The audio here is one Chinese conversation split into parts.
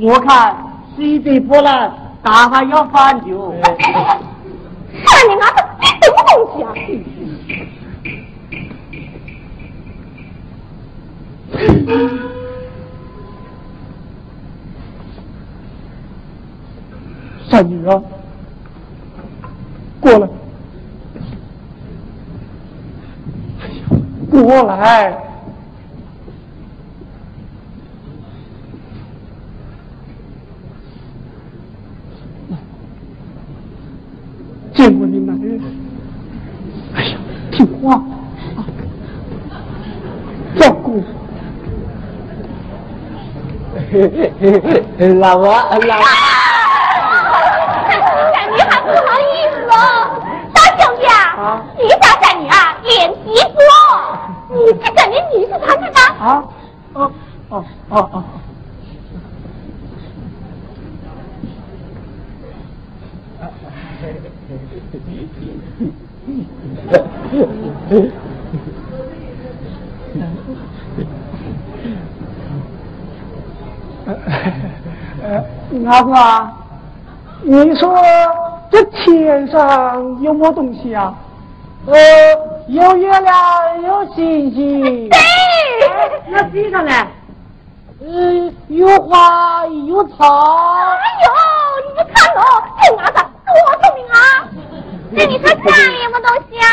我看水贼波澜，大还要翻救。看你那个什么东西啊！三女啊，过来，过来。见过你男人，哎呀，听话啊，照顾。老婆，老。三女还不好意思哦，大兄弟啊，你家三女啊脸皮薄，你是跟你女婿谈的吗？啊，哦哦哦哦。阿哥啊，你说这天上有么东西啊？呃，有月亮，有星星。对。那地上呢？呃，有花，有草。哎呦，你看喽，这伢子多聪明啊！那你说家里有么东西啊？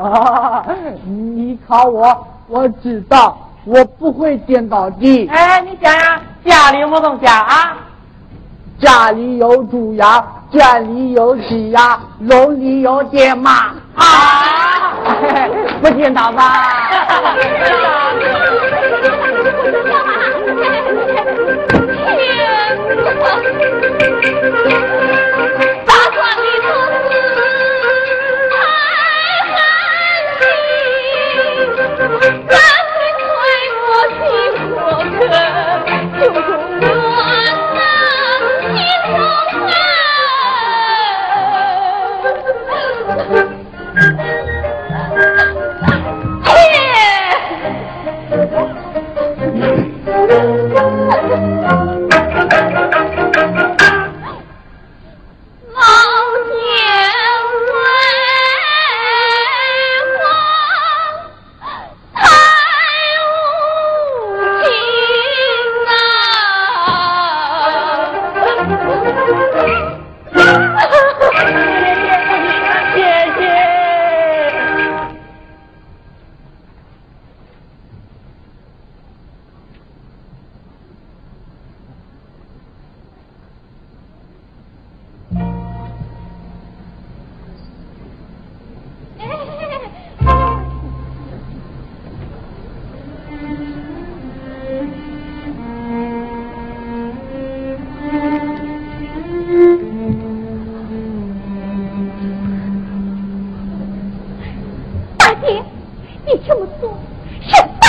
啊，你考我，我知道。我不会颠倒地。哎，你想想，家里有么东西啊？家里有猪羊，圈里有鸡鸭，笼里有爹妈。啊，不颠倒吧？你你这么做是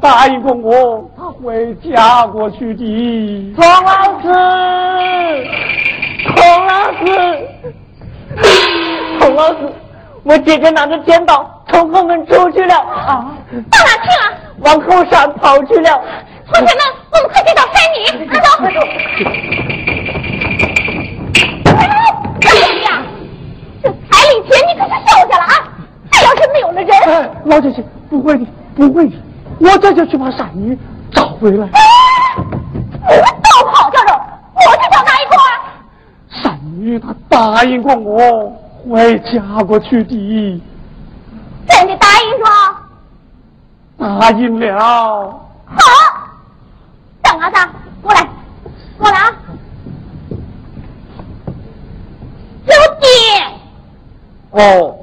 答应过我，她会嫁过去的。童老师，孔老师，孔老师，我姐姐拿着剪刀从后门出去了啊！到哪去了？往后山跑去了。同学们，我们快去找山女！快走！小姐呀，这彩礼钱你可是收下了啊！这要是没有了人，哎，老姐姐，不会的，不会的，我这就去把山女找回来。你们都跑掉了，我去找哪一个？山女她答应过我会嫁过去的。真的答应说？答应了。好。等啊等，过来，过来啊！有爹。哦，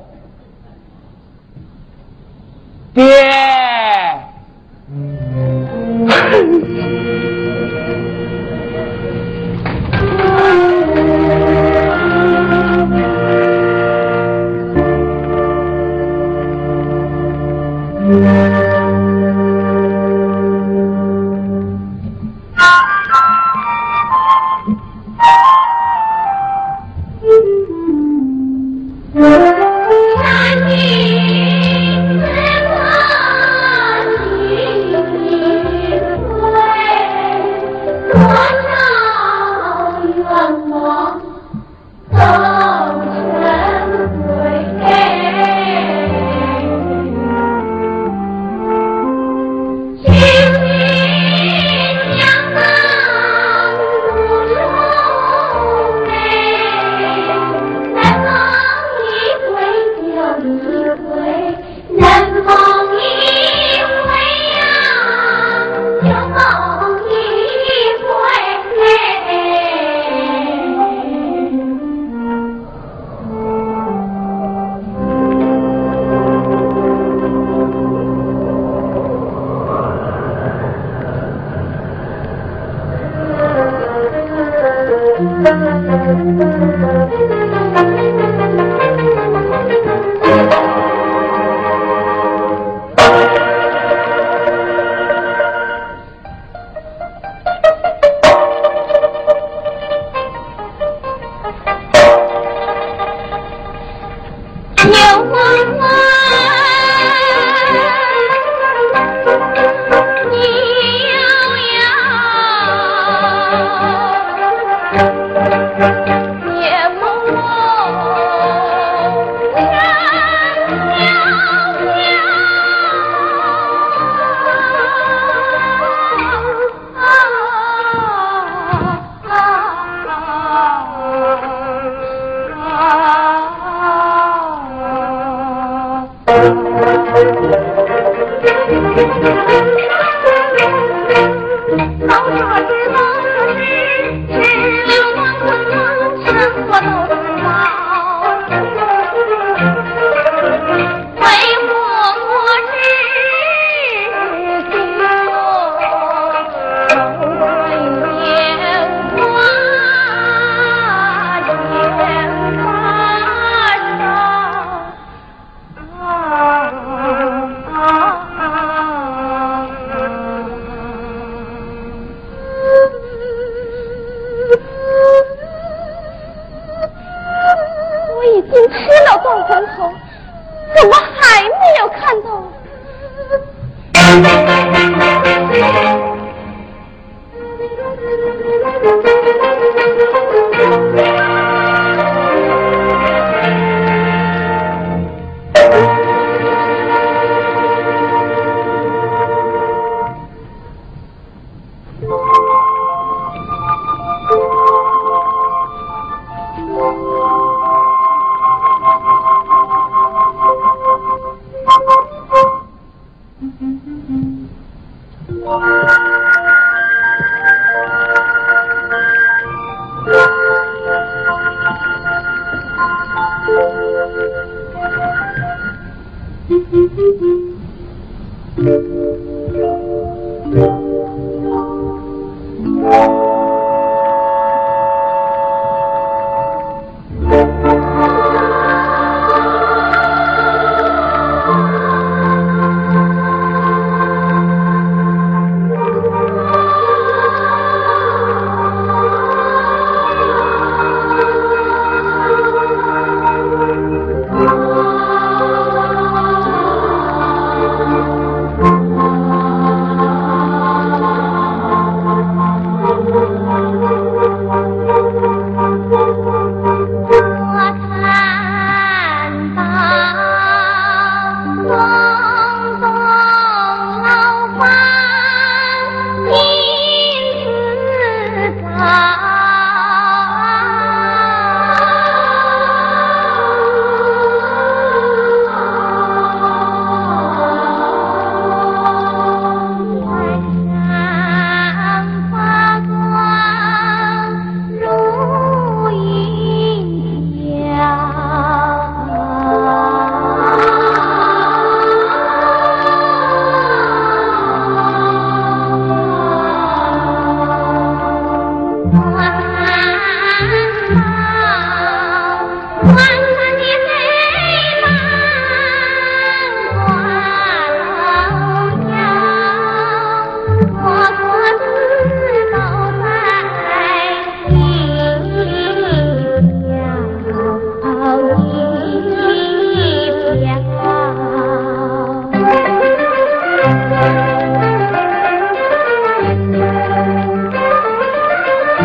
我是农村人，吃了农。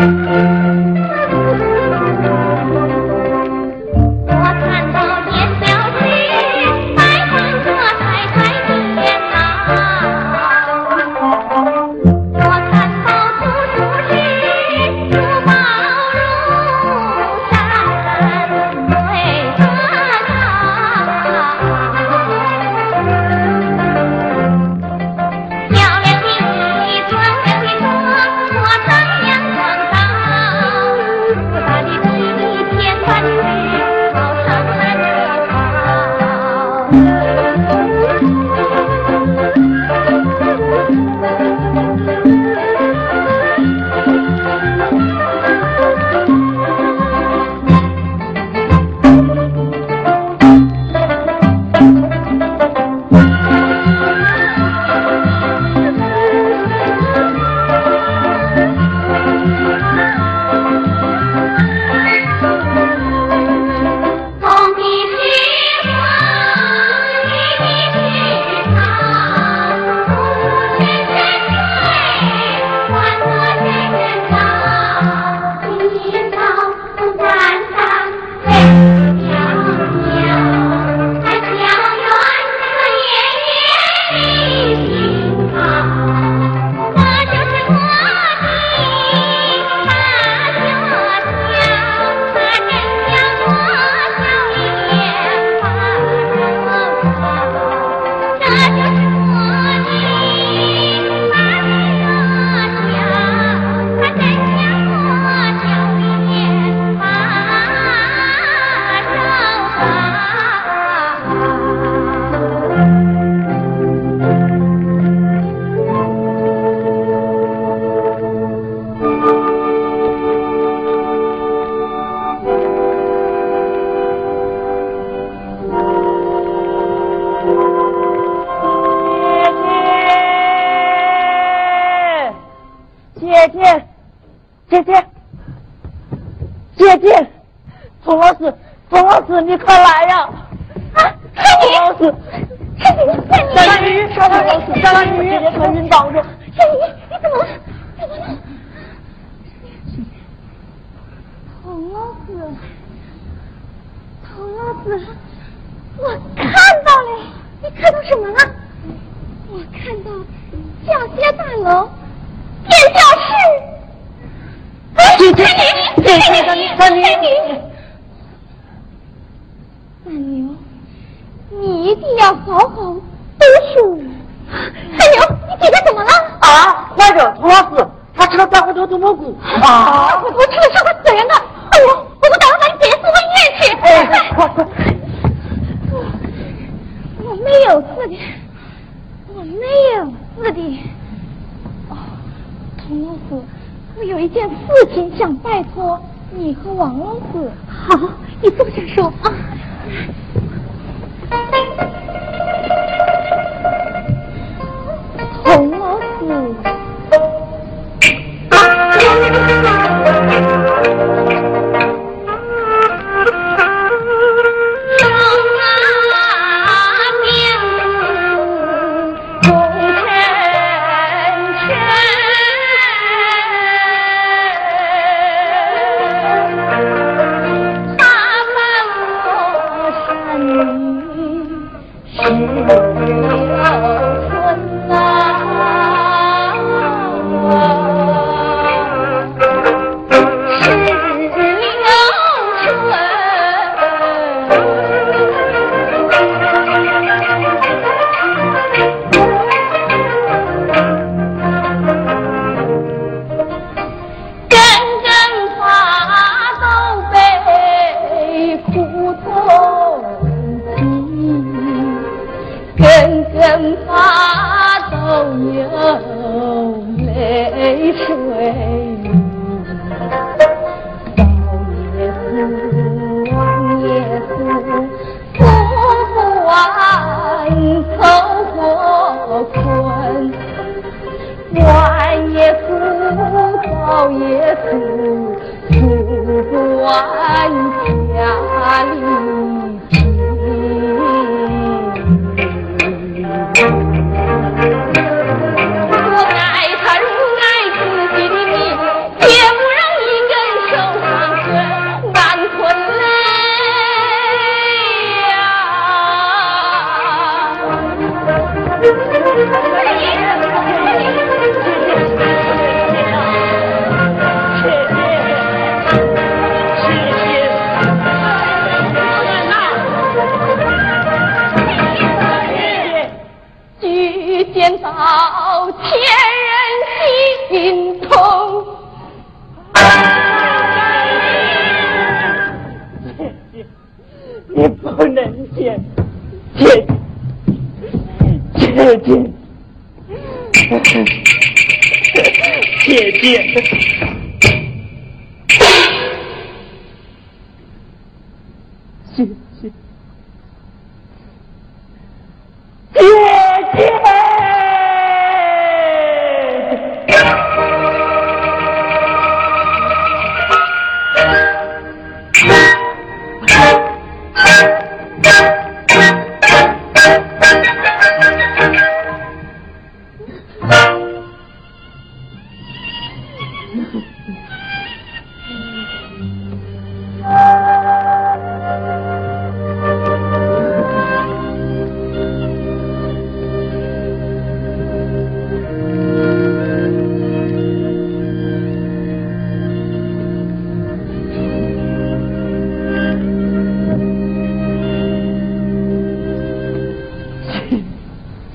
thank you 你和王子。好你坐下说啊。谢谢。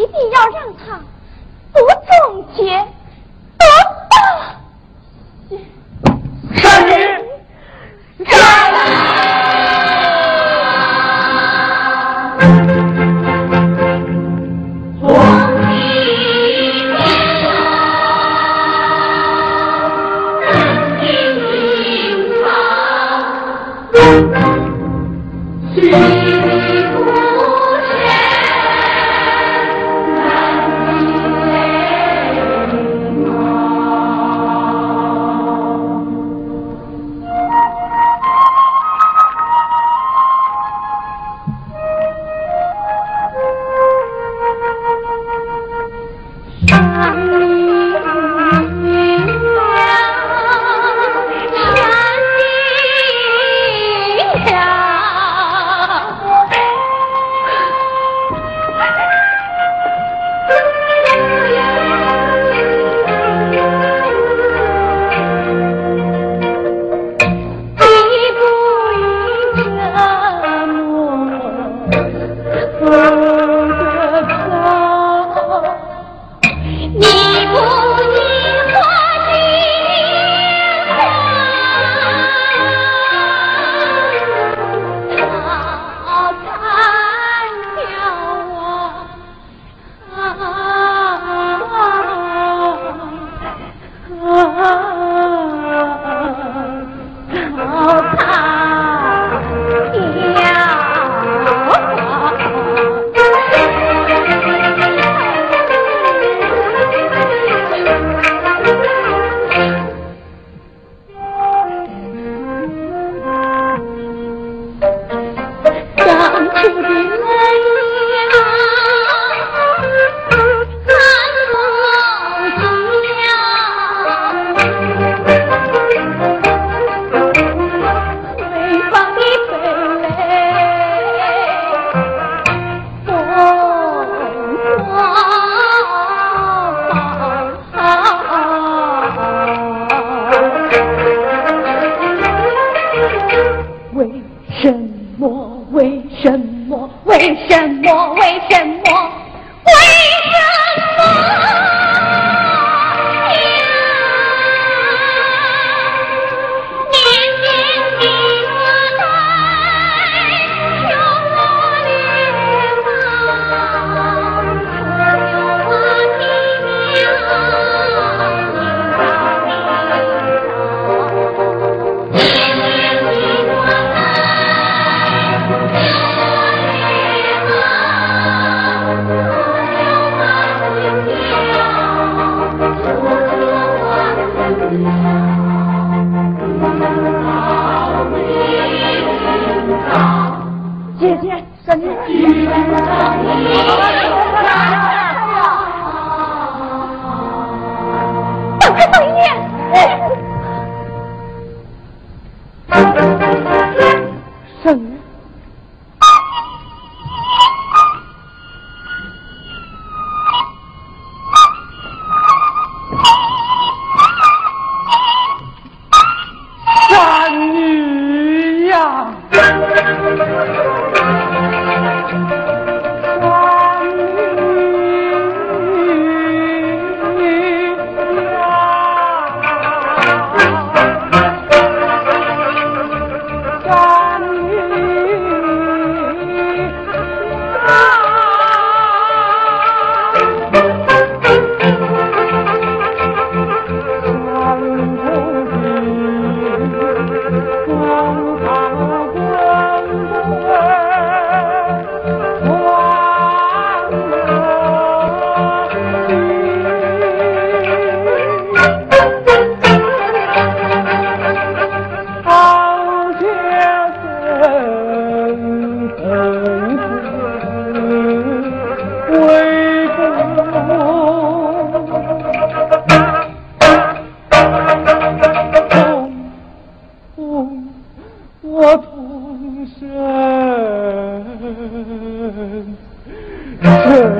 一定要让他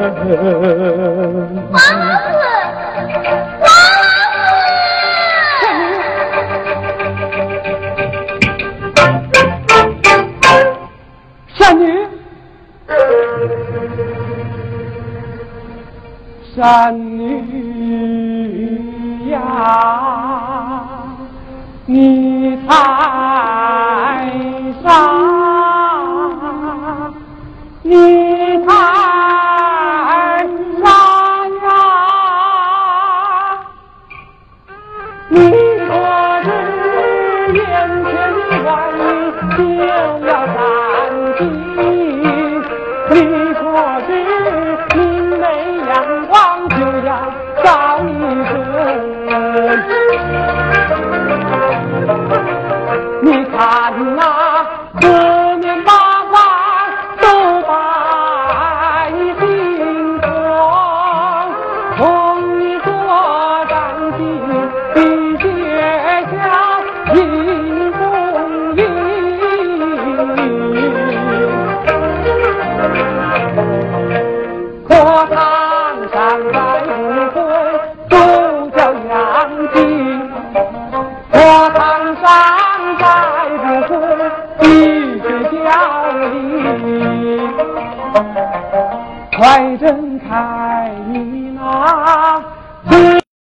王老王老师夏宁